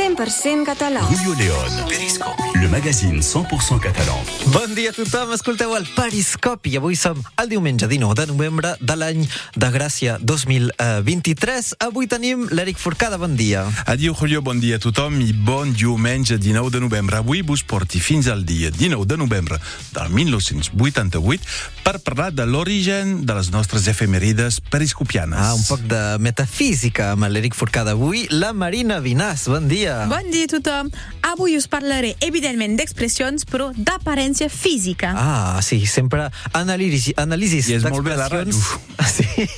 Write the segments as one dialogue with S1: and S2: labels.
S1: 100% català.
S2: Julio León, Periscopi, le magazine 100% català.
S3: Bon dia a tothom, escolteu el Periscopi. Avui som el diumenge 19 de novembre de l'any de Gràcia 2023. Avui tenim l'Eric Forcada, bon dia.
S4: Adieu, Julio, bon dia a tothom i bon diumenge 19 de novembre. Avui vos porti fins al dia 19 de novembre del 1988 per parlar de l'origen de les nostres efemerides periscopianes.
S3: Ah, un poc de metafísica amb l'Eric Forcada. Avui la Marina Vinàs, bon dia.
S5: Bon dia a tothom. Avui us parlaré, evidentment, d'expressions, però d'aparència física.
S3: Ah, sí, sempre anàlisi, anàlisis
S4: I és molt bé la
S3: d'expressions. Sí.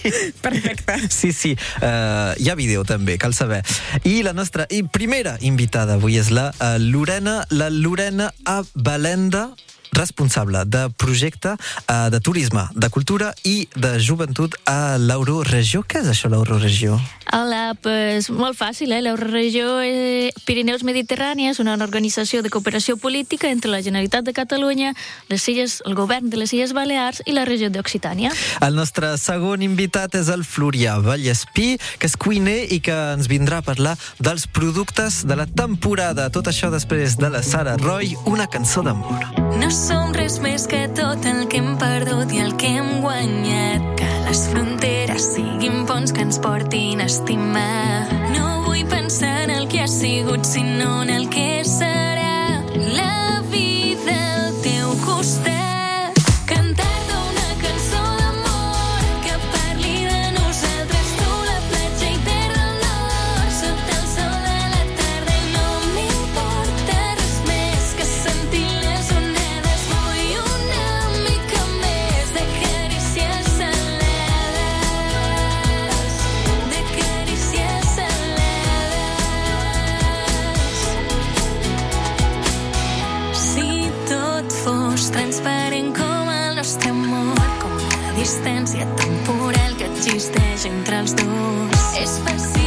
S5: Perfecte.
S3: Sí, sí, uh, hi ha vídeo també, cal saber. I la nostra i primera invitada avui és la uh, Lorena, la Lorena Abalenda, responsable de projecte uh, de turisme, de cultura i de joventut a l'Euroregió. Què és això, l'Euroregió?
S6: Hola, pues molt fàcil, eh? L'Euroregió eh, Pirineus Mediterrània és una organització de cooperació política entre la Generalitat de Catalunya, les illes, el govern de les Illes Balears i la regió d'Occitània.
S3: El nostre segon invitat és el Florià Vallespí, que és cuiner i que ens vindrà a parlar dels productes de la temporada. Tot això després de la Sara Roy, una cançó d'amor.
S7: No som res més que tot el que hem perdut i el que hem guanyat. Que les fronteres siguin ponts que ens portin a estimar. No vull pensar en el que ha sigut, sinó en el que serà. Entre els dos. És fàcil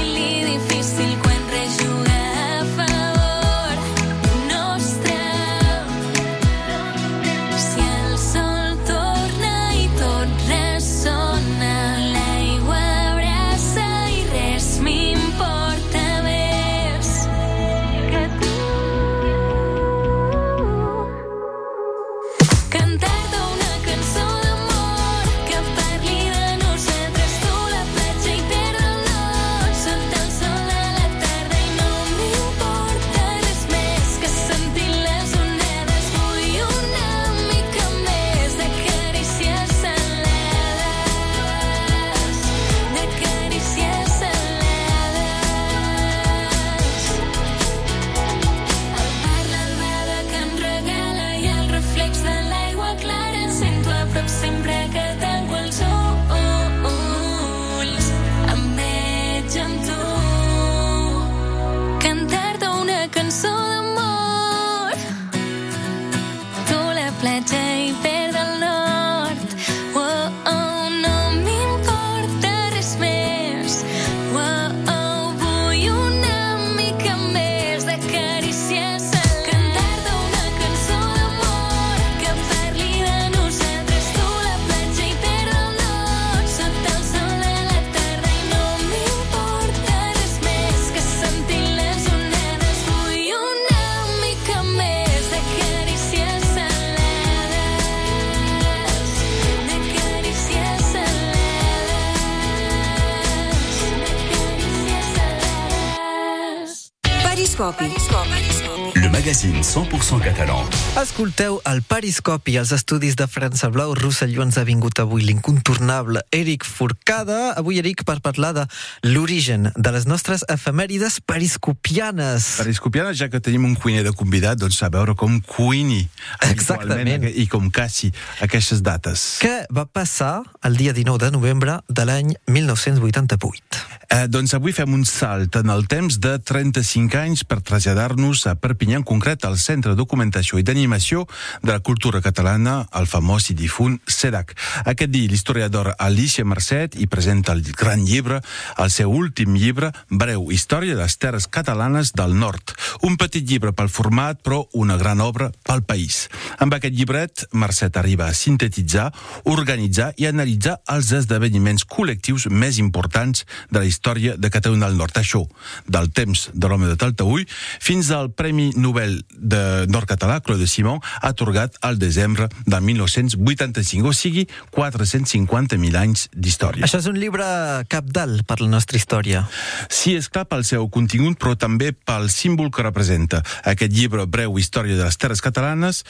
S7: salades
S2: Le magazine 100% català.
S3: Escolteu el Periscopi als estudis de França Blau. Rosselló ens ha vingut avui l'incontornable Eric Forcada. Avui, Eric, per parlar de l'origen de les nostres efemèrides periscopianes.
S4: Periscopianes, ja que tenim un cuiner de convidat, doncs a veure com cuini
S3: Exactament.
S4: i com caci aquestes dates.
S3: Què va passar el dia 19 de novembre de l'any 1988?
S4: Eh, doncs avui fem un salt en el temps de 35 anys per traslladar-nos a Perpinyà, en concret al Centre de Documentació i d'Animació de la Cultura Catalana, el famós i difunt CEDAC. Aquest dia l'historiador Alicia Mercet hi presenta el gran llibre, el seu últim llibre, Breu Història de les Terres Catalanes del Nord, Un petit llibre pel format, però una gran obra pel país. Amb aquest llibret, Mercè arriba a sintetitzar, organitzar i analitzar els esdeveniments col·lectius més importants de la història de Catalunya del Nord. Això, del temps de l'home de Taltaüll fins al Premi Nobel de Nord Català, Claude Simon, atorgat al desembre de 1985, o sigui, 450.000 anys d'història.
S3: Això és un llibre capdalt per la nostra història.
S4: Sí, és clar pel seu contingut, però també pel símbol que representa. Aquest llibre breu Història de les Terres Catalanes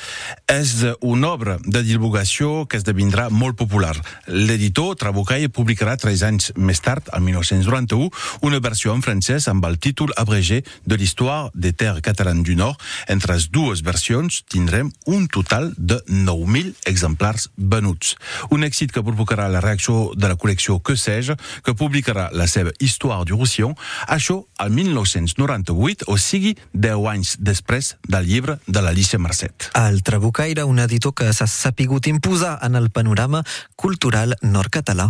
S4: és una obra de divulgació que esdevindrà molt popular. L'editor Trabucaille publicarà tres anys més tard, el 1991, una versió en francès amb el títol abrégé de l'Histoire des Terres Catalanes du Nord. Entre les dues versions tindrem un total de 9.000 exemplars venuts. Un èxit que provocarà la reacció de la col·lecció Que sais-je, que publicarà la seva Histoire du Roussillon, això al 1998, o sigui, 10 anys després del llibre de l'Alicia Marcet.
S3: El Trabucaire, un editor que s'ha sapigut imposar en el panorama cultural nord-català.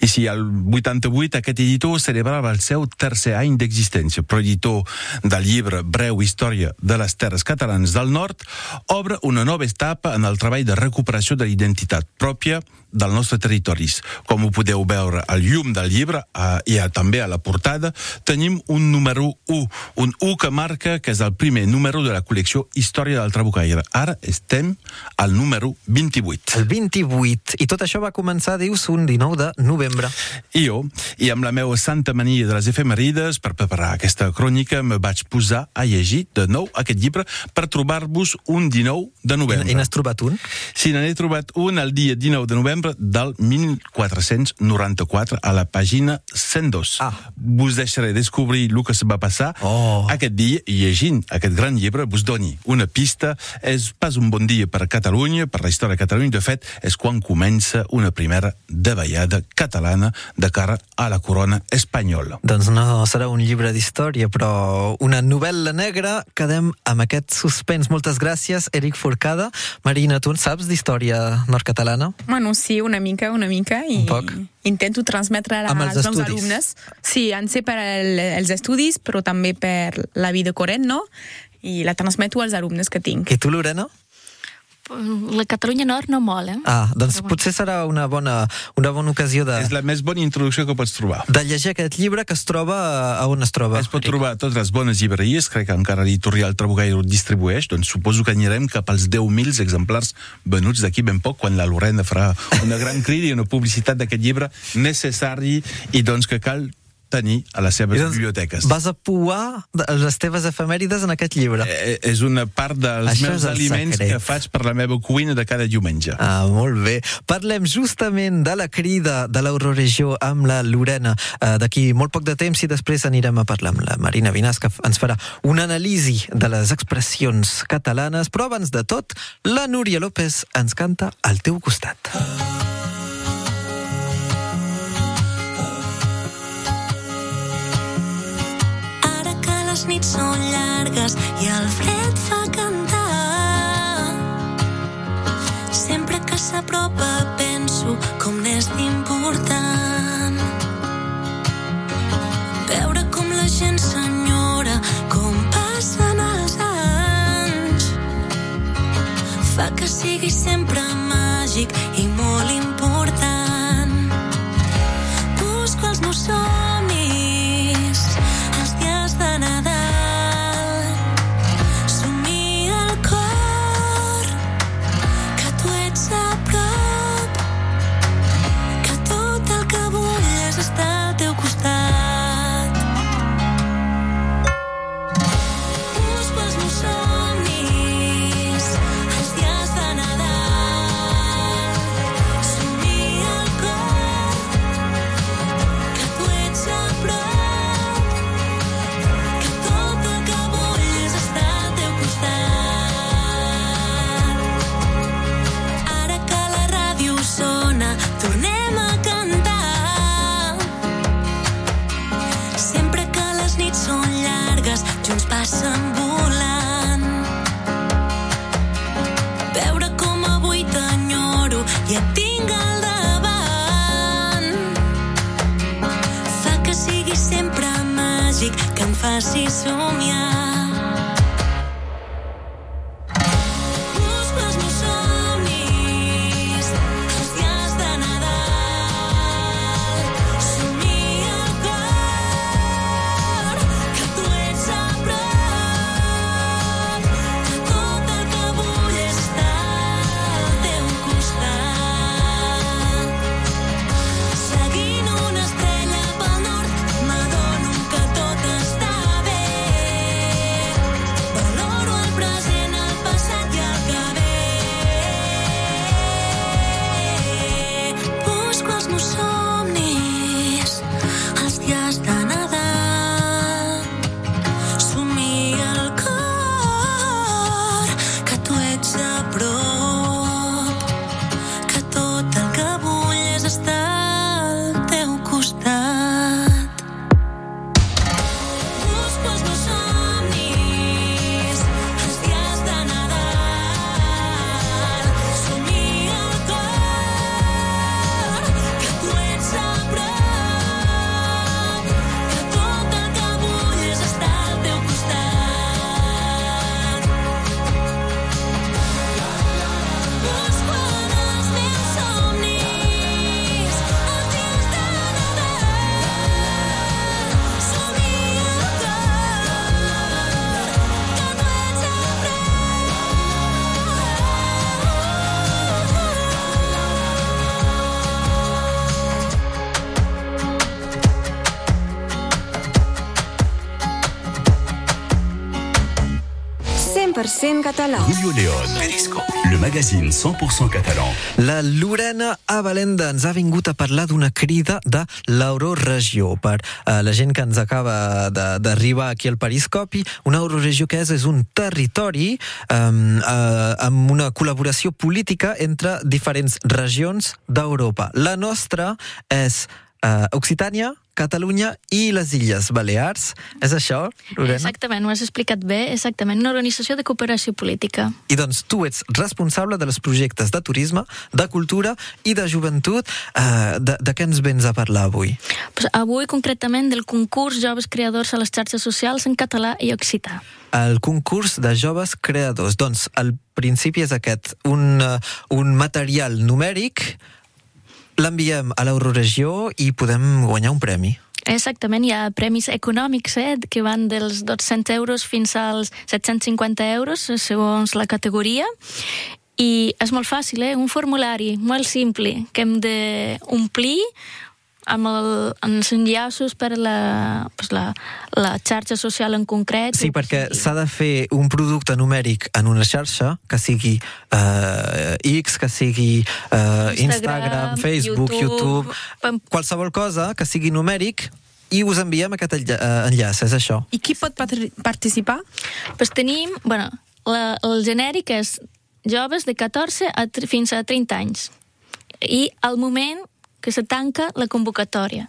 S4: I si al 88 aquest editor celebrava el seu tercer any d'existència, però editor del llibre Breu Història de les Terres Catalanes del Nord, obre una nova etapa en el treball de recuperació de l'identitat pròpia del nostre territoris. Com ho podeu veure al llum del llibre eh, i a, també a la portada, tenim un número 1, un 1 que marca que és el primer número de la col·lecció Història del Trabucaire. Ara estem al número 28.
S3: El 28. I tot això va començar, dius, un 19 de novembre.
S4: I jo, i amb la meva santa mania de les efemerides, per preparar aquesta crònica, me vaig posar a llegir de nou aquest llibre per trobar-vos un 19 de novembre.
S3: I n'has trobat un?
S4: Sí, n'he trobat un el dia 19 de novembre del 1494 a la pàgina 102.
S3: Ah.
S4: Vos deixaré descobrir el que se va passar
S3: Oh.
S4: aquest dia i llegint aquest gran llibre vos doni una pista. És pas un bon dia per Catalunya, per la història de Catalunya. De fet, és quan comença una primera davallada catalana de cara a la corona espanyola.
S3: Doncs no serà un llibre d'història, però una novel·la negra. Quedem amb aquest suspens. Moltes gràcies, Eric Forcada. Marina, tu en saps d'història nord-catalana?
S5: Bueno, sí, una mica, una mica, i
S3: Un poc.
S5: intento transmetre
S3: els
S5: als meus alumnes. Sí, en sé per el, els estudis, però també per la vida corrent, no? I la transmeto als alumnes que tinc.
S3: I tu, Lorena?
S6: La Catalunya Nord no mola. eh?
S3: Ah, doncs potser serà una bona, una bona ocasió de,
S4: És la més bona introducció que pots trobar.
S3: de llegir aquest llibre que es troba a on es troba.
S4: Es pot
S3: Eric?
S4: trobar a totes les bones llibreries, crec que encara l'editorial Trabucaire ho distribueix, doncs suposo que anirem cap als 10.000 exemplars venuts d'aquí ben poc, quan la Lorena farà una gran crida i una publicitat d'aquest llibre necessari i doncs que cal tenir a les seves
S3: doncs
S4: biblioteques.
S3: Vas a pouar les teves efemèrides en aquest llibre.
S4: Eh, és una part dels
S3: Això
S4: meus aliments
S3: secret.
S4: que faig per la meva cuina de cada diumenge.
S3: Ah, molt bé. Parlem justament de la crida de l'Euroregió amb la Lorena eh, d'aquí molt poc de temps i després anirem a parlar amb la Marina Vinàs que ens farà una anàlisi de les expressions catalanes, però abans de tot, la Núria López ens canta al teu costat.
S7: Ara nits són llargues i el fred fa cantar. Sempre que s'apropa penso com n'és d'important. Veure com la gent s'enyora, com passen els anys. Fa que sigui sempre màgic
S2: magazine 100% catalan.
S3: La Lorena Avalenda ens ha vingut a parlar d'una crida de l'euroregió. Per uh, la gent que ens acaba d'arribar aquí al Periscopi, una euroregió que és, és un territori um, uh, amb una col·laboració política entre diferents regions d'Europa. La nostra és uh, Occitània, Catalunya i les Illes Balears. És això, Lorena?
S6: Exactament, ho has explicat bé, exactament, una organització de cooperació política.
S3: I doncs tu ets responsable dels projectes de turisme, de cultura i de joventut. Uh, de, de què ens vens a parlar avui?
S6: Pues avui, concretament, del concurs Joves Creadors a les xarxes socials en català i occità.
S3: El concurs de joves creadors. Doncs el principi és aquest, un, uh, un material numèric, l'enviem a l'euroregió i podem guanyar un premi.
S6: Exactament, hi ha premis econòmics eh, que van dels 200 euros fins als 750 euros, segons la categoria, i és molt fàcil, eh? un formulari molt simple que hem d'omplir amb, el, amb els enllaços per la, pues la, la xarxa social en concret.
S3: Sí, perquè s'ha de fer un producte numèric en una xarxa, que sigui uh, X, que sigui uh, Instagram,
S6: Instagram,
S3: Facebook, YouTube,
S6: YouTube, pam-
S3: qualsevol cosa que sigui numèric i us enviem aquest eh, enllaç, és això.
S5: I qui pot participar?
S6: Pues tenim, bueno, la, el genèric és joves de 14 a, fins a 30 anys. I al moment que se tanca la convocatòria.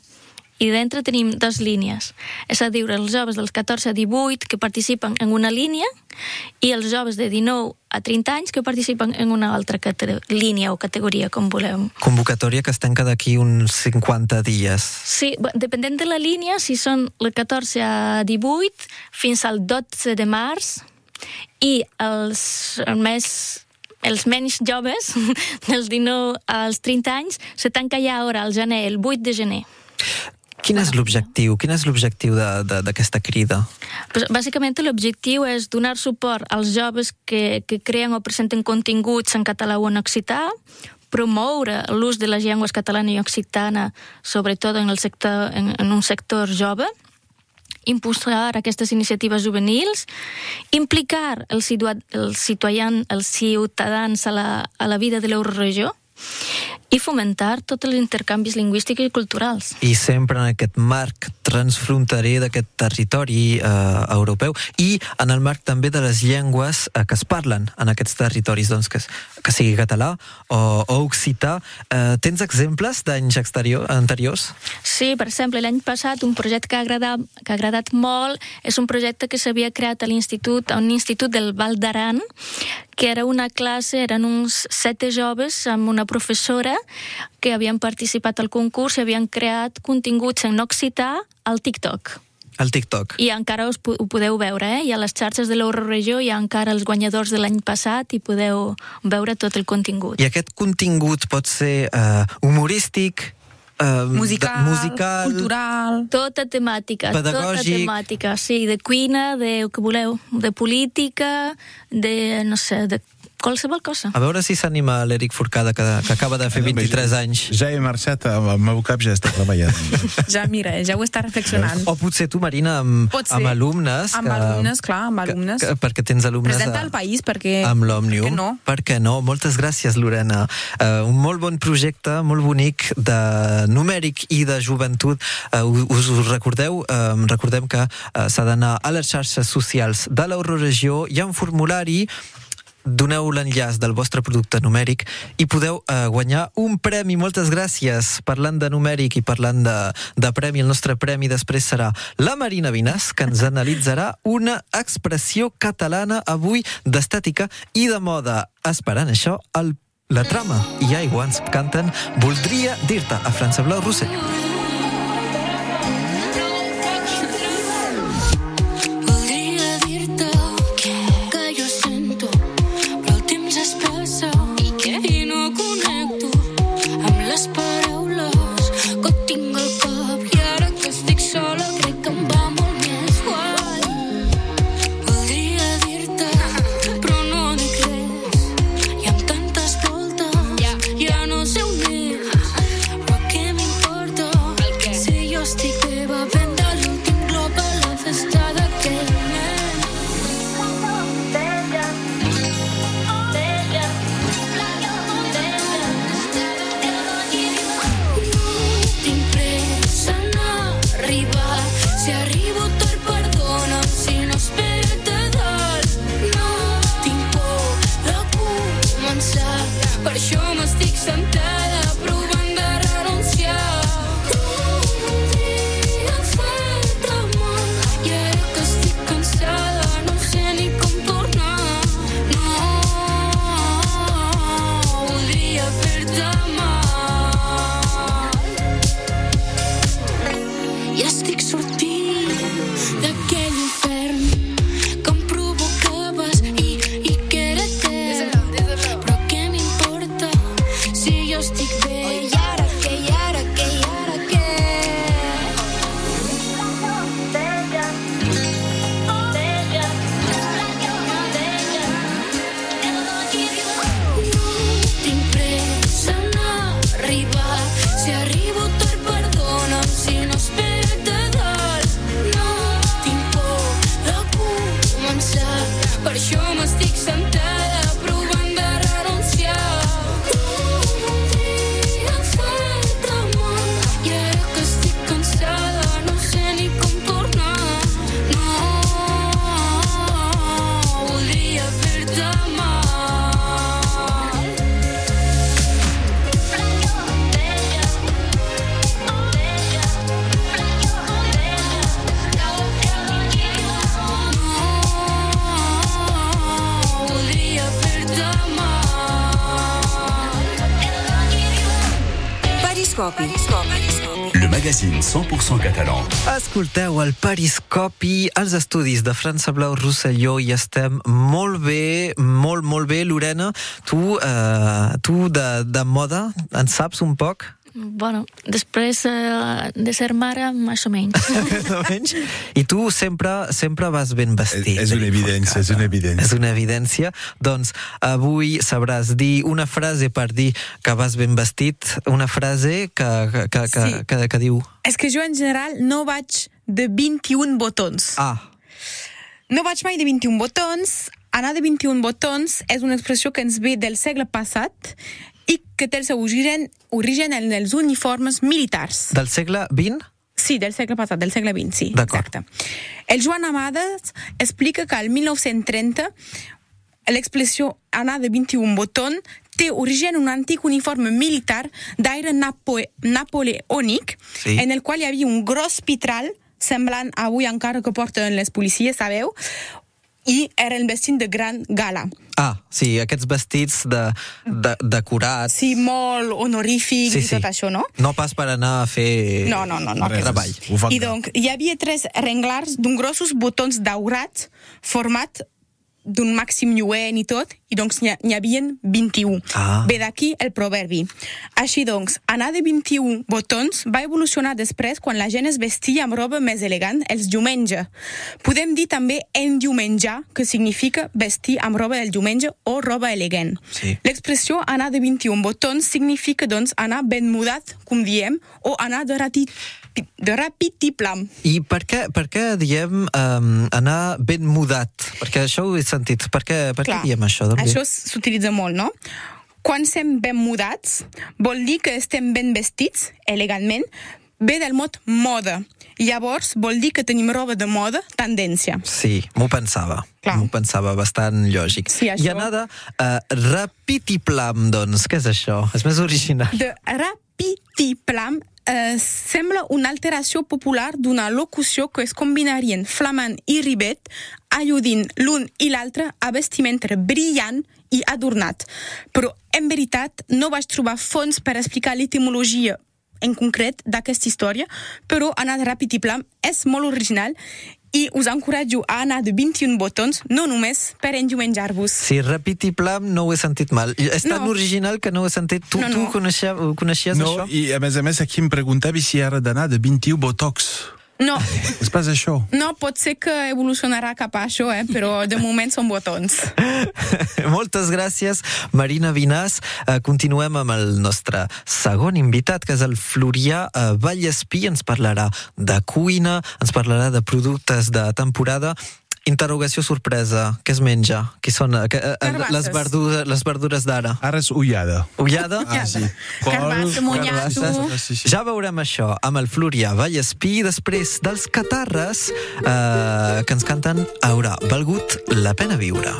S6: I dintre tenim dues línies. És a dir, els joves dels 14 a 18 que participen en una línia i els joves de 19 a 30 anys que participen en una altra línia o categoria, com volem.
S3: Convocatòria que es tanca d'aquí uns 50 dies.
S6: Sí, bé, depenent de la línia, si són el 14 a 18 fins al 12 de març i els més els menys joves, dels 19 als 30 anys, se tanca ja ara, al gener, el 8 de gener.
S3: Quin és l'objectiu? Quin és l'objectiu d'aquesta crida?
S6: Pues, bàsicament l'objectiu és donar suport als joves que, que creen o presenten continguts en català o en occità, promoure l'ús de les llengües catalana i occitana, sobretot en, el sector, en, en un sector jove, impulsar aquestes iniciatives juvenils, implicar els, situa els, citoyen, els ciutadans a la, a la vida de l'euroregió i fomentar tots els intercanvis lingüístics i culturals.
S3: I sempre en aquest marc transfronterer d'aquest territori eh, europeu i en el marc també de les llengües eh, que es parlen en aquests territoris, doncs que, que sigui català o, o occità. Eh, tens exemples d'anys anteriors?
S6: Sí, per exemple, l'any passat un projecte que ha, agradat, que ha agradat molt és un projecte que s'havia creat a l'institut, a un institut del Val d'Aran, que era una classe, eren uns sete joves amb una professora que havien participat al concurs i havien creat continguts en occità al TikTok.
S3: Al TikTok.
S6: I encara us, ho podeu veure, eh? I a les xarxes de l'Euroregió hi ha encara els guanyadors de l'any passat i podeu veure tot el contingut.
S3: I aquest contingut pot ser eh, humorístic, eh,
S5: Musical,
S3: de- musical
S5: cultural...
S6: Tota temàtica, tota
S3: Pedagògic.
S6: temàtica, sí, de cuina, de que voleu, de política, de, no sé, de qualsevol cosa.
S3: A veure si s'anima l'Eric Forcada, que, que acaba de fer 23 anys.
S4: Ja he marxat, el meu cap ja està treballant.
S5: Ja, mira, ja ho està reflexionant.
S3: O potser tu, Marina, amb, amb alumnes...
S5: Amb alumnes, clar, amb alumnes.
S3: Que, que, perquè tens alumnes...
S5: Presenta
S3: a-
S5: el país, perquè...
S3: amb l'Òmnium.
S5: Per no?
S3: Per què no? Moltes gràcies, Lorena. Uh, un molt bon projecte, molt bonic, de numèric i de joventut. Uh, us, us recordeu? Uh, recordem que uh, s'ha d'anar a les xarxes socials de l'Euroregió. Hi ha un formulari doneu l'enllaç del vostre producte numèric i podeu eh, guanyar un premi. Moltes gràcies. Parlant de numèric i parlant de, de premi, el nostre premi després serà la Marina Vinas, que ens analitzarà una expressió catalana avui d'estètica i de moda. Esperant això, el, la trama i aigua ens canten Voldria dir-te a França Blau Rossell.
S2: 100% catalan.
S3: Escolteu el Periscopi als estudis de França Blau Rosselló i estem molt bé, molt, molt bé. Lorena, tu, eh, tu de, de moda en saps un poc?
S6: Bueno, després eh, de ser mare, més o menys.
S3: Més o menys. I tu sempre, sempre vas ben vestit.
S4: És- és una evidència, és una evidència.
S3: És una evidència. Doncs avui sabràs dir una frase per dir que vas ben vestit, una frase que, que, que, que,
S5: Sí.
S3: que, que diu...
S5: És que jo, en general, no vaig de 21 botons.
S3: Ah,
S5: No vaig mai de 21 botons. Anar de 21 botons és una expressió que ens ve del segle passat i que té el seu origen, origen en els uniformes militars.
S3: del segle XX?
S5: Sí, del segle passat, del segle XX, sí. Exacte. El Joan Amades explica que al 1930 l'expressió anar de 21 botons té origen en un antic uniforme militar d'aire napo napoleònic
S3: Sí.
S5: en el qual hi havia un gros pitral semblant avui encara que porten les policies, sabeu? I eren vestits de gran gala.
S3: Ah, sí, aquests vestits de, de, decorats.
S5: Sí, molt honorífics
S3: Sí,
S5: i
S3: sí.
S5: tot això, no?
S3: No pas per anar a fer
S5: No, no, no, no.
S3: Res, treball.
S5: I
S4: bé.
S5: donc, hi havia tres renglars d'un grossos botons daurats format d'un màxim lluent i tot, i doncs n'hi ha- n'hi havia 21.
S3: Ah.
S5: Ve d'aquí el proverbi. Així doncs, anar de 21 botons va evolucionar després quan la gent es vestia amb roba més elegant els diumenge. Podem dir també endiumenjar, que significa vestir amb roba del diumenge o roba elegant.
S3: Sí.
S5: L'expressió anar de 21 botons significa, doncs, anar ben mudat, com diem, o anar de, rati, de rapitiplam.
S3: I per què, per què diem um, anar ben mudat? Perquè això ho he sentit. Per què, per què diem això? Ve?
S5: Això s'utilitza molt, no? Quan estem ben mudats, vol dir que estem ben vestits, elegantment, ve del mot moda. Llavors, vol dir que tenim roba de moda, tendència.
S3: Sí, m'ho pensava.
S5: Clar.
S3: M'ho pensava bastant lògic.
S5: Sí, això-
S3: I anar de uh, rapitiplam, doncs, què és això? És més original.
S5: De rapitiplam eh, sembla una alteració popular d'una locució que es combinarien flamant i ribet, alludint l'un i l'altre a vestimenta brillant i adornat. Però, en veritat, no vaig trobar fons per explicar l'etimologia en concret d'aquesta història, però anar de rapitiplam és molt original i us encoratjo a anar de 21 botons, no només per endiumenjar-vos.
S3: Si rapitiplam no ho he sentit mal. És tan
S5: No.
S3: original que no ho he sentit. Tu,
S5: No,
S3: tu
S5: no.
S3: coneixia, coneixies
S4: No,
S3: això?
S4: i a més a més aquí em preguntava si ara d'anar de 21 botox.
S5: No,
S4: És pas això.
S5: No, pot ser que evolucionarà cap a això, eh? però de moment són botons.
S3: Moltes gràcies, Marina Vinàs. Eh, continuem amb el nostre segon invitat, que és el Florià eh, Vallespí. Ens parlarà de cuina, ens parlarà de productes de temporada. Interrogació sorpresa. Què es menja? Qui són eh, que, eh,
S5: Carbasses.
S3: les, verdures, les verdures d'ara?
S4: Ara és ullada.
S3: Ullada?
S4: Ah, sí.
S5: Carbassa,
S4: sí.
S3: Ja veurem això amb el Florià Vallespí després dels catarres eh, que ens canten Haurà valgut la pena viure.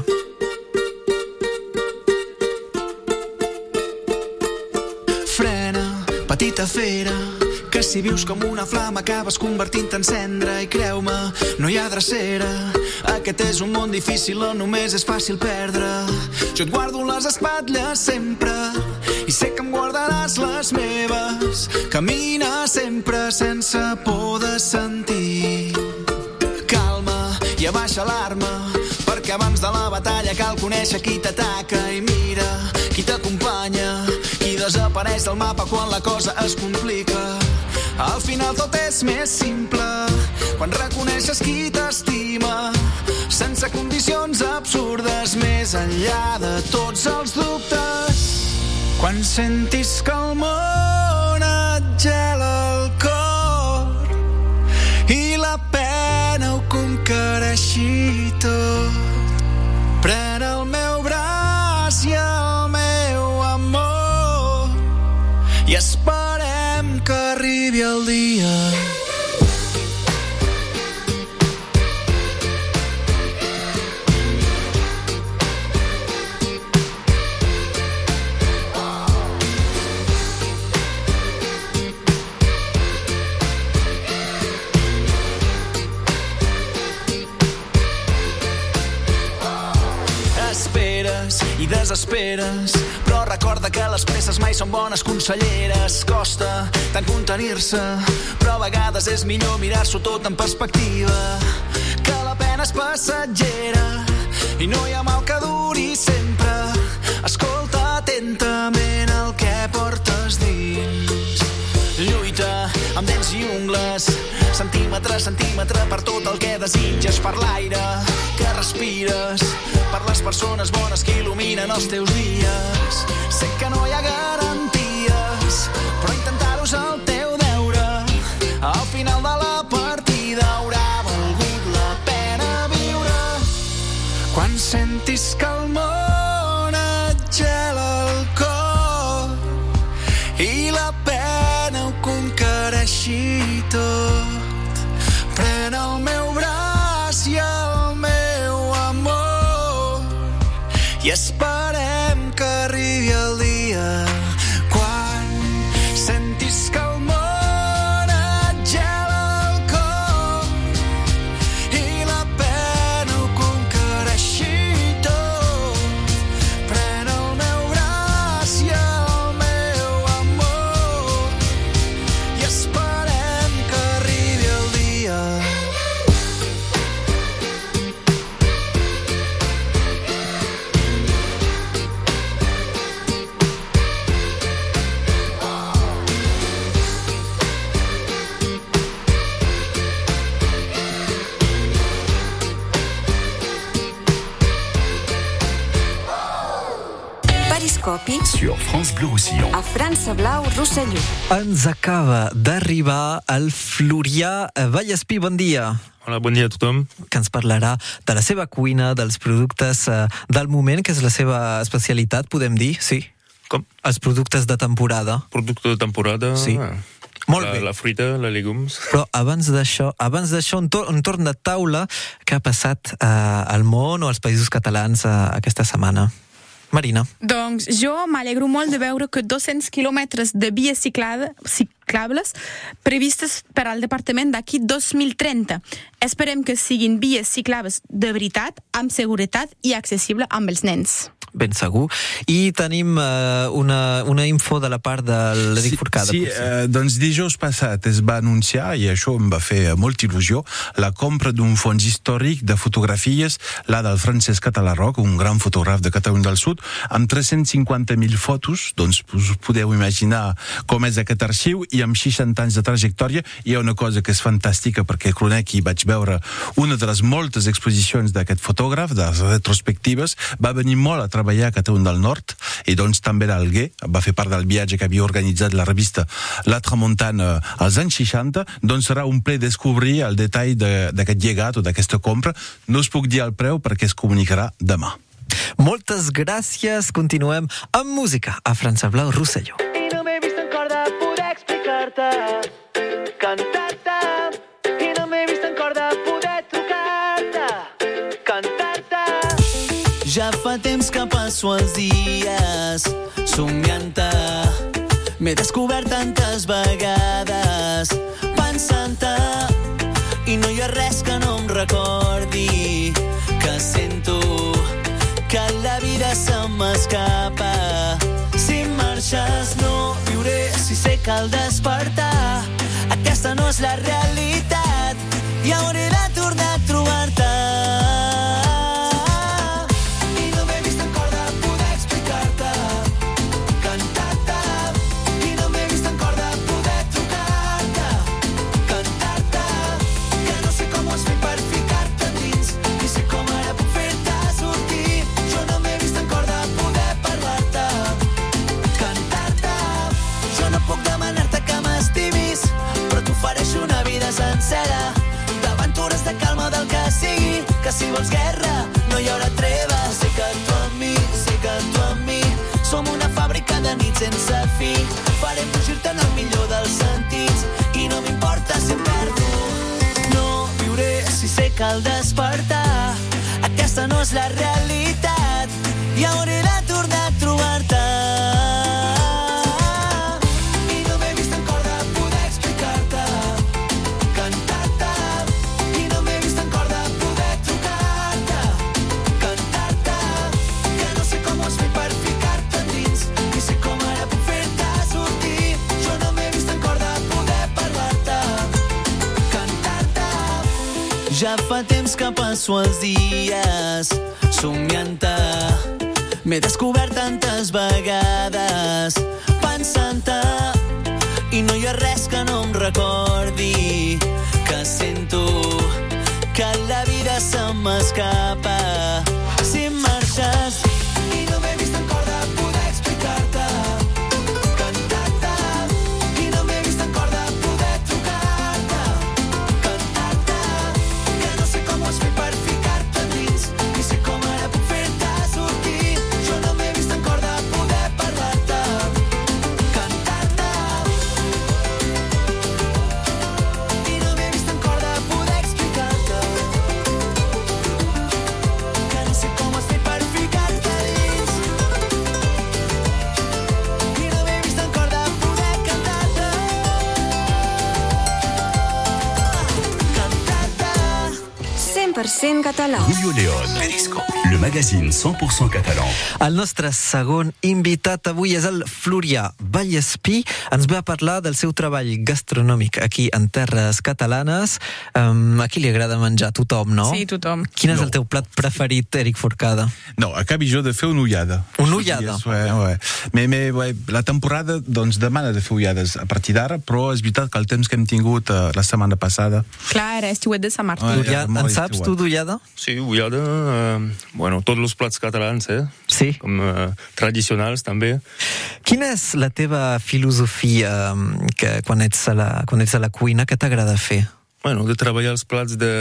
S8: Frena, petita fera, que si vius com una flama acabes convertint en cendra i creu-me, no hi ha drecera. Aquest és un món difícil on només és fàcil perdre. Jo et guardo les espatlles sempre i sé que em guardaràs les meves. Camina sempre sense por de sentir. Calma i abaixa l'arma perquè abans de la batalla cal conèixer qui t'ataca i mira qui t'acompanya desapareix del mapa quan la cosa es complica al final tot és més simple quan reconeixes qui t'estima sense condicions absurdes més enllà de tots els dubtes quan sentis que el món et gela el cor i la pena ho conquereixi tot. I desesperes, però recorda que les presses mai són bones conselleres. Costa tant contenir-se, però a vegades és millor mirar-s'ho tot en perspectiva. Que la pena és passatgera i no hi ha mal que duri sempre. Escolta atentament el que portes dins. Lluita amb dents i ungles, centímetre centímetre per tot el que desitges, per l'aire que respires, per les persones bones que il·luminen els teus dies. Sé que no hi ha garanties, però intentar-ho és el teu deure. Al final de la partida haurà valgut la pena viure. Quan sentis que el món et gela el cor i la pena ho conquereixi tot.
S1: Periscopi
S2: Sur France Bleu Roussillon.
S1: a França Blau Rosselló.
S3: Ens acaba d'arribar el Florià Vallespí, bon dia
S9: Hola, bon dia a tothom.
S3: que ens parlarà de la seva cuina, dels productes eh, del moment, que és la seva especialitat, podem dir, sí?
S9: Com?
S3: Els productes de temporada.
S9: Producte de temporada.
S3: Sí.
S9: Ah.
S3: Molt
S9: la,
S3: bé.
S9: La fruita, la legums.
S3: Però abans d'això, abans d'això, un, tor un torn de taula que ha passat eh, al món o als països catalans eh, aquesta setmana. Marina.
S5: Doncs jo m'alegro molt de veure que 200 quilòmetres de vies ciclables previstes per al departament d'aquí 2030. Esperem que siguin vies ciclables de veritat, amb seguretat i accessible amb els nens.
S3: Ben segur. I tenim eh, una, una info de la part de l'Edic Forcada.
S4: Sí,
S3: potser.
S4: eh, doncs dijous passat es va anunciar, i això em va fer molta il·lusió, la compra d'un fons històric de fotografies, la del Francesc Catalarroc, un gran fotògraf de Catalunya del Sud, amb 350.000 fotos, doncs us podeu imaginar com és aquest arxiu, i amb 60 anys de trajectòria hi ha una cosa que és fantàstica, perquè conec i vaig veure una de les moltes exposicions d'aquest fotògraf, de les retrospectives, va venir molt a treballar a Catalunya del Nord, i doncs també era alguer, va fer part del viatge que havia organitzat la revista La Tramuntana als anys 60, doncs serà un ple descobrir el detall de- d'aquest llegat o d'aquesta compra. No us puc dir el preu perquè es comunicarà demà.
S3: Moltes gràcies. Continuem amb música a França Blau Rosselló.
S10: I no m'he vist en cor de poder explicar-te, cantar-te.
S8: Passo els dies somiant-te. M'he descobert tantes vegades pensant-te i no hi ha res que no em recordi que sento que la vida se m'escapa. Si marxes no viuré si sé que al despertar aquesta no és la realitat i hauré de tornar a trobar-te. vida sencera. D'aventures de calma del que sigui que si vols guerra no hi haurà treva. Sé que tu amb mi, sé que tu amb mi som una fàbrica de nit sense fi. Farem fugir-te en el millor dels sentits i no m'importa si em perdo. No viuré si sé que
S11: al despertar aquesta no és la realitat. I hauré de Ja fa temps que passo els dies somiant-te. M'he descobert tantes vegades pensant-te i no hi ha res que no em recordi que sento que la vida se m'escapa
S1: 100% català.
S2: Julio León. Magazine 100% catalan.
S3: El nostre segon invitat avui és el Florià Vallespí. Ens ve a parlar del seu treball gastronòmic aquí en terres catalanes. Um, a qui li agrada menjar? Tothom, no?
S5: Sí, tothom.
S3: Quin és el teu plat preferit, Eric Forcada?
S4: No, acabi jo de fer una ullada.
S3: Una ullada?
S4: Yes, ouais, ouais. Mais, mais, ouais, la temporada doncs, demana de fer ullades a partir d'ara, però és veritat que el temps que hem tingut eh, la setmana passada...
S5: Clar, era estiuet de Sant Martí.
S4: Ah, ja,
S3: en saps tu d'ullada?
S9: Sí, ullada, eh, bueno, tots els plats catalans, eh?
S3: Sí.
S9: Com eh, tradicionals, també.
S3: Quina és la teva filosofia um, que quan ets a la, quan ets a la cuina, què t'agrada fer?
S9: Bueno, de treballar els plats de...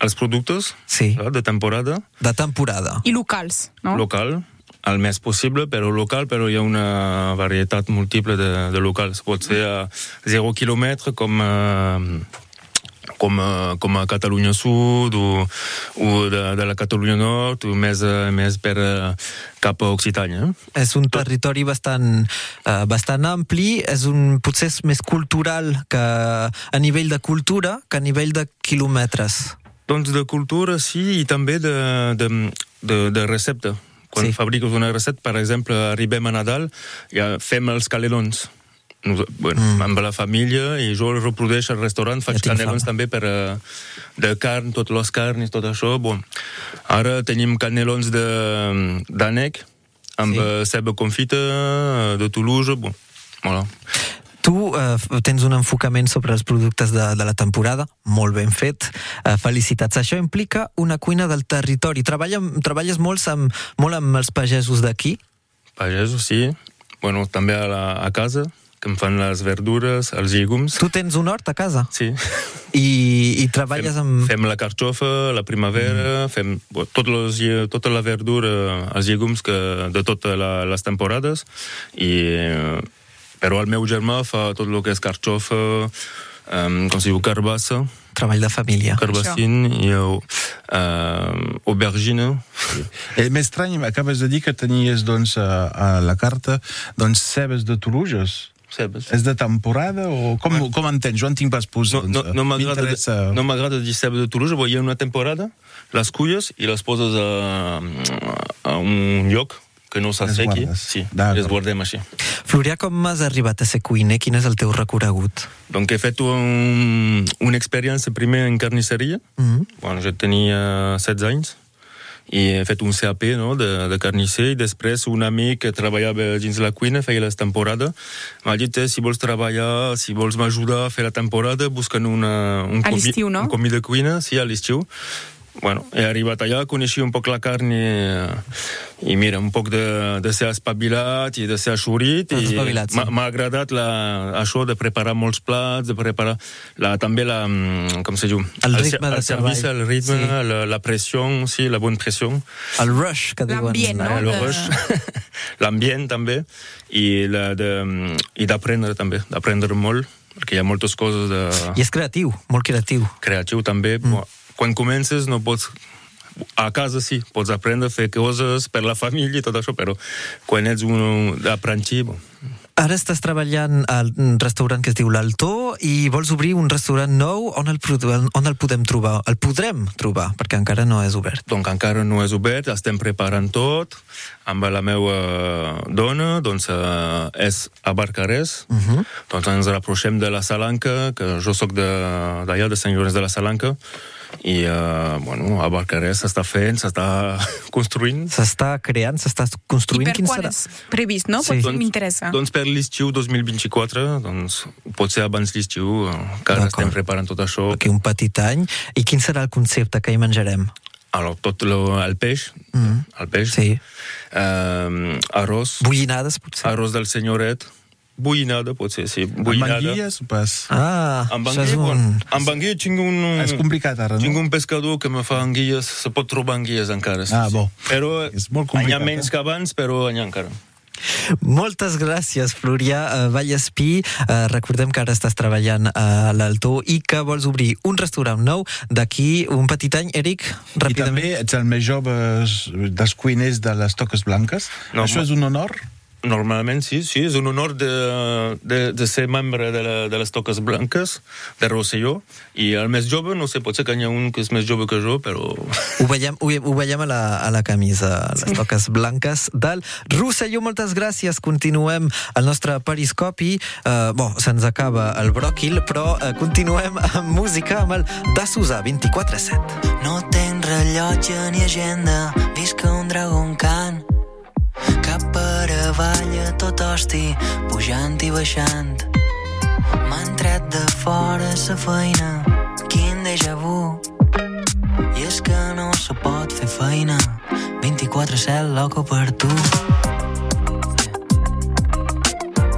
S9: els productes
S3: Sí.
S9: clar, de temporada,
S3: De temporada.
S5: I locals, no?
S9: local, el més possible, però local, però hi ha una varietat múltiple de, de locals. Pot ser a 0 quilòmetre, com, eh, com, eh, com a Catalunya Sud, o, o de, de la Catalunya Nord, o més, eh, més per eh, cap a Occitània.
S3: És un territori bastant, uh, bastant ampli, és un, potser és més cultural que a nivell de cultura que a nivell de quilòmetres.
S9: Doncs de cultura, sí, i també de, de, de, de recepta. Quan
S3: Sí.
S9: fabriques una recepta, per exemple, arribem a Nadal, ja fem els canelons. Bueno, mm. amb la família, i jo el reprodueixo al restaurant, faig
S3: Ja
S9: canelons també per, eh, de carn, totes les carns, tot això. Bon. Ara tenim canelons de- d'ànec, amb
S3: Sí.
S9: sí. ceba confita, eh, de Toulouse, bon. Voilà.
S3: Tu uh, tens un enfocament sobre els productes de, de la temporada, molt ben fet, uh, felicitats. Això implica una cuina del territori. Treballa, treballes molt amb, molt amb els pagesos d'aquí?
S9: Pagesos, sí. Bueno, també a, la, a casa, que em fan les verdures, els llegums.
S3: Tu tens un hort a casa
S9: Sí.
S3: i, i treballes
S9: fem,
S3: amb...
S9: fem la carxofa, la primavera, mm. fem tot los, tota la verdura, els llegums que, de totes la, les temporades, i, però el meu germà fa tot el que és carxofa, um, com se diu, carbassa,
S3: Treball de família.
S9: carbassin i uh, aubergine.
S4: Eh, M'estrany, acabes de dir que tenies doncs, a, a la carta doncs, cebes de Toluges.
S9: Cebes.
S4: És de temporada o com, com entens? Jo en tinc pas pus.
S9: No, no, no m'agrada
S4: M'interessa-
S9: no m'agrada dir ceba de Toulouse, però hi ha una temporada, les culles i les poses a, a un lloc que no s'assequi. Sí, les guardem així.
S3: Florià, com has arribat a ser cuiner? Quin és el teu recorregut?
S9: Donc he fet un, una experiència primer en carnisseria.
S3: Mm -hmm.
S9: Bueno, jo tenia 16 anys i he fet un CAP no, de, de carnisser i després un amic que treballava dins la cuina, feia les temporades, m'ha dit eh, si vols treballar, si vols m'ajudar a fer la temporada, busquen una, un,
S5: l'estiu, no?
S9: un comí de cuina, sí, a l'estiu. Bueno, he arribat allà, coneixia un poc la carn i, i mira, un poc de, de ser espavilat i de ser aixurit.
S3: Estàs
S9: i m'ha- agradat la, això de preparar molts plats, de preparar la, també la, mm, com se diu?
S3: El
S9: se-
S3: ritme de
S9: el service,
S3: treball.
S9: el ritme,
S3: Sí.
S9: la, la pressió, sí, la bona pressió.
S3: El rush, que diuen.
S5: L'ambient, no?
S9: el
S5: de-
S9: rush, l'ambient també, i la de- i d'aprendre també, d'aprendre molt, perquè hi ha moltes coses de
S3: I és creatiu, molt creatiu.
S9: creatiu també, mm. Quan comences no pots a casa sí, pots aprendre a fer coses per la família i tot això, però quan ets un aprenent, bon,
S3: Ara estàs treballant al restaurant que es diu l'Altó i vols obrir un restaurant nou on el, on el podem trobar? El podrem trobar, perquè encara no és obert.
S9: donc encara no és obert, estem preparant tot, amb la meva dona, doncs eh, és a Barcarès, uh -huh. doncs ens rapprochem de la Salanca, que jo sóc de- d'allà, de, de Sant Llorenç de la Salanca, i, eh, bueno, a Barcarès s'està fent, s'està construint.
S3: S'està creant, s'està
S5: I
S3: construint.
S5: per
S3: Quin
S5: quan
S3: serà?
S5: és previst, no?
S3: Sí. Doncs-
S5: M'interessa.
S9: Doncs per l'estiu 2024, doncs potser abans l'estiu, eh, que ara estem preparant tot això.
S3: Aquí un petit any. I quin serà el concepte que hi menjarem?
S9: Alors, tot lo, el peix,
S3: Mm.
S9: el peix,
S3: Sí.
S9: eh, arròs,
S3: Bullinades, potser?
S9: arròs del senyoret, bullinada, potser, sí,
S4: Amb
S9: bullinada.
S4: anguilles o pas?
S3: Ah,
S9: Amb
S3: això és
S9: anguilla,
S3: un...
S9: un... amb anguilla tinc un...
S4: És complicat ara,
S9: Tinc
S4: no?
S9: un pescador que me fa anguilles, se pot trobar anguilles encara. Sí,
S4: Ah,
S9: sí.
S4: bo.
S9: Però
S4: És molt
S9: n'hi ha
S4: complicat,
S9: menys
S4: eh?
S9: que abans, però n'hi ha encara.
S3: Moltes gràcies, Florià uh, Vallespí. Uh, recordem que ara estàs treballant a l'Altó i que vols obrir un restaurant nou d'aquí un petit any. Eric,
S4: I
S3: ràpidament.
S4: també ets el més jove dels cuiners de les Toques Blanques.
S9: No,
S4: Això és un honor?
S9: Normalment sí, sí, és un honor de, de, de ser membre de, la, de les Toques Blanques, de Rosselló, i el més jove, no sé, potser que n'hi ha un que és més jove que jo, però...
S3: Ho veiem, ho, ho veiem a la, a la camisa, les toques blanques del Rosselló. Moltes gràcies. Continuem el nostre periscopi. Uh, bon, se'ns acaba el bròquil, però uh, continuem amb música amb el de Susà 24-7.
S11: No tenc rellotge ni agenda, visc un dragon can. Cap per avall a tot hosti, pujant i baixant. M'han tret de fora sa feina, quin déjà vu. I és que no se pot fer feina, 24-7 loco per tu.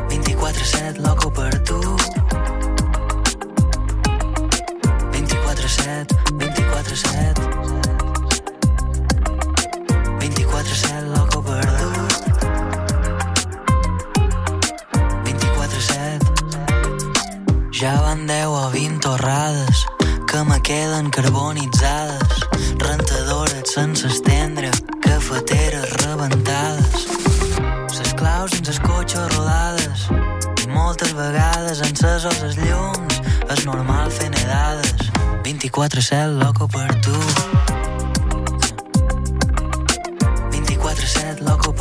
S11: 24-7 loco per tu. 24-7, 24-7. 24-7 Ja van 10 o 20 torrades que me queden carbonitzades. Rentadores sense estendre, cafeteres rebentades. Ses claus en ses cotxes rodades i moltes vegades encesos els llums és normal fer nedades 24-7 loco per tu 24-7 loco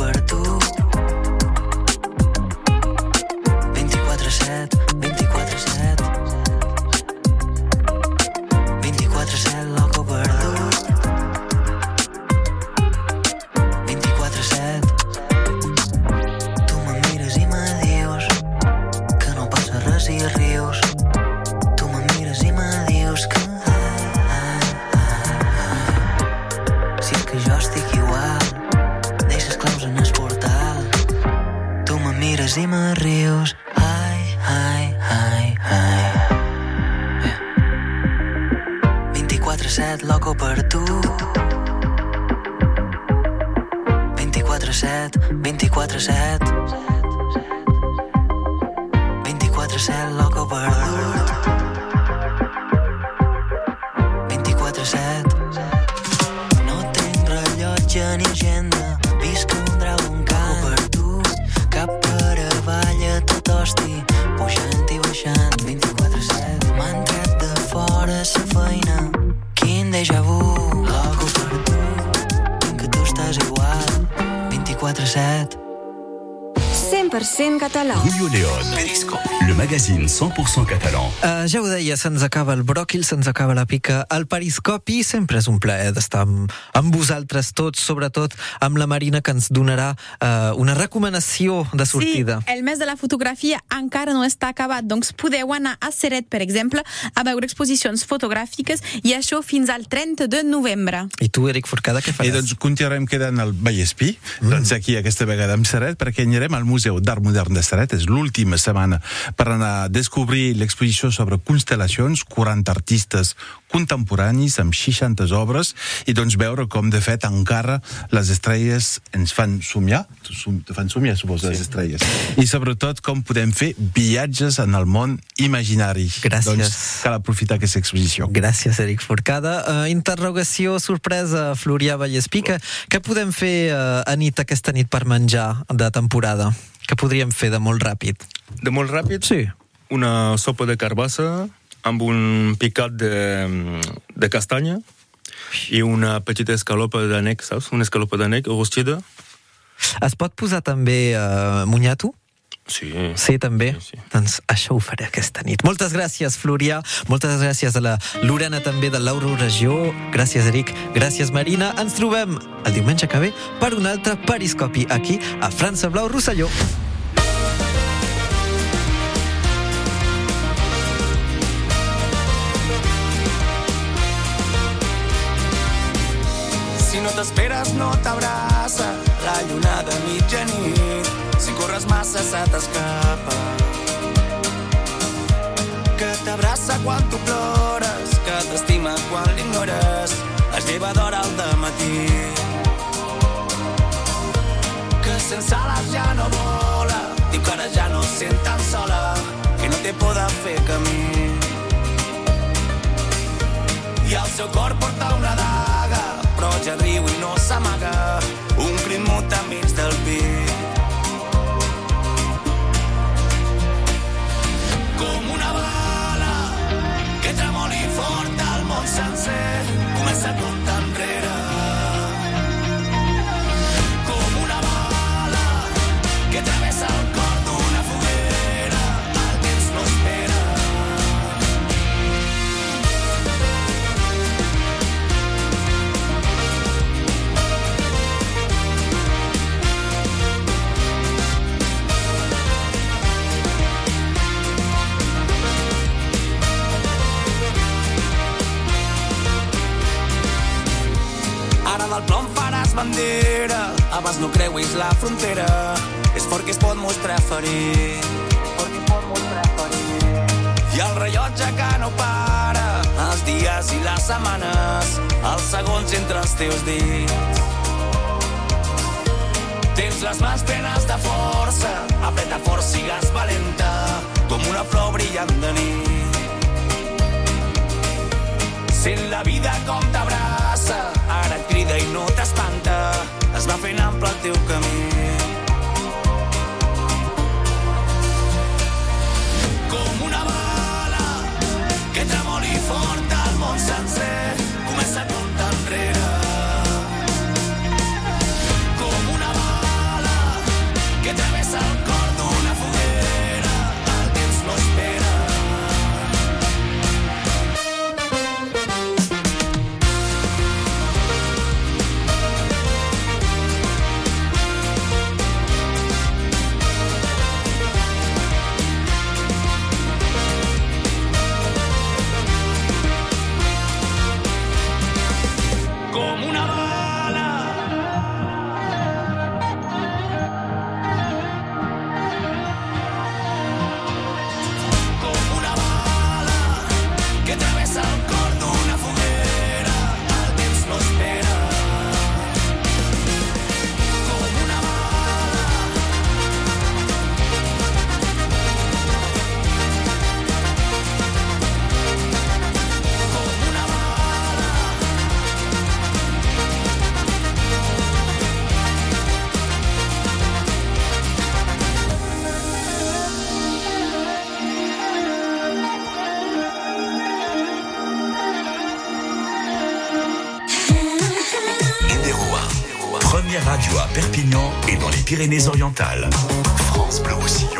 S1: 100% català.
S2: Julio León. Periscope. Le magazine 100% catalan.
S3: Uh, ja ho deia, se'ns acaba el bròquil, se'ns acaba la pica, el periscopi, sempre és un plaer d'estar amb, amb vosaltres tots, sobretot amb la Marina, que ens donarà uh, una recomanació de sortida.
S5: Sí, el mes de la fotografia encara no està acabat, doncs podeu anar a Seret, per exemple, a veure exposicions fotogràfiques i això fins al 30 de novembre.
S3: I tu, Eric Forcada, què
S4: I
S3: faràs?
S4: doncs continuarem quedant al Vallespí, mm. doncs aquí aquesta vegada amb Seret, perquè anirem al Museu d'Art Modern de Seret. És l'última setmana per anar a descobrir l'exposició sobre constel·lacions, 40 artistes contemporanis amb 60 obres i doncs veure com de fet encara les estrelles ens fan somiar, Som- te fan somiar suposo les estrelles, i sobretot com podem fer viatges en el món imaginari.
S3: Gràcies.
S4: Doncs cal aprofitar aquesta exposició.
S3: Gràcies, Eric Forcada. Uh, interrogació, sorpresa, Florià Vallespí. Que, què podem fer uh, a nit aquesta nit per menjar de temporada? Què podríem fer de molt ràpid?
S9: De molt ràpid?
S3: Sí.
S9: Una sopa de carbassa amb un picat de, de castanya i una petita escalopa d'anec, saps? Una escalopa d'anec rostida.
S3: Es pot posar també uh, monyato?
S9: Sí.
S3: Sí, també? Sí, sí. Doncs això ho faré aquesta nit. Moltes gràcies, Florià. Moltes gràcies a la Lorena, també, de l'Euroregió. Gràcies, Eric. Gràcies, Marina. Ens trobem el diumenge que ve per un altre periscopi aquí a França Blau Rosselló.
S12: Si no t'esperes no t'abraça la lluna de mitjanit. Corres massa se t'escapa. Que t'abraça quan tu plores, que t'estima quan l'ignores. Es lleva d'hora al matí. Que sense ales ja no vola, diu que ara ja no sent tan sola, que no té por de fer camí. I el seu cor porta una daga, però ja riu i no s'amaga.
S2: Pyrénées-Orientales. France Bleu Roussillon.